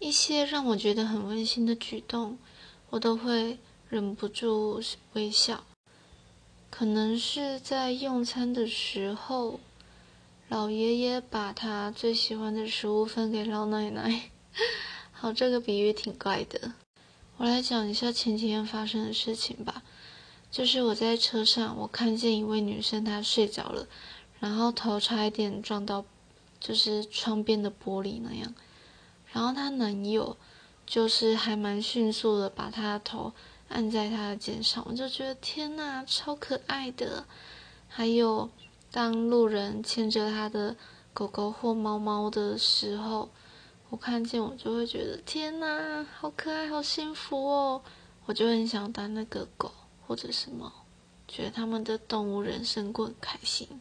一些让我觉得很温馨的举动，我都会忍不住微笑。可能是在用餐的时候，老爷爷把他最喜欢的食物分给老奶奶。好，这个比喻挺怪的。我来讲一下前几天发生的事情吧。就是我在车上，我看见一位女生，她睡着了，然后头差一点撞到，就是窗边的玻璃那样。然后她男友就是还蛮迅速的把她的头按在她的肩上，我就觉得天呐，超可爱的。还有当路人牵着他的狗狗或猫猫的时候，我看见我就会觉得天呐，好可爱，好幸福哦，我就很想当那个狗。或者什么，觉得他们的动物人生过很开心。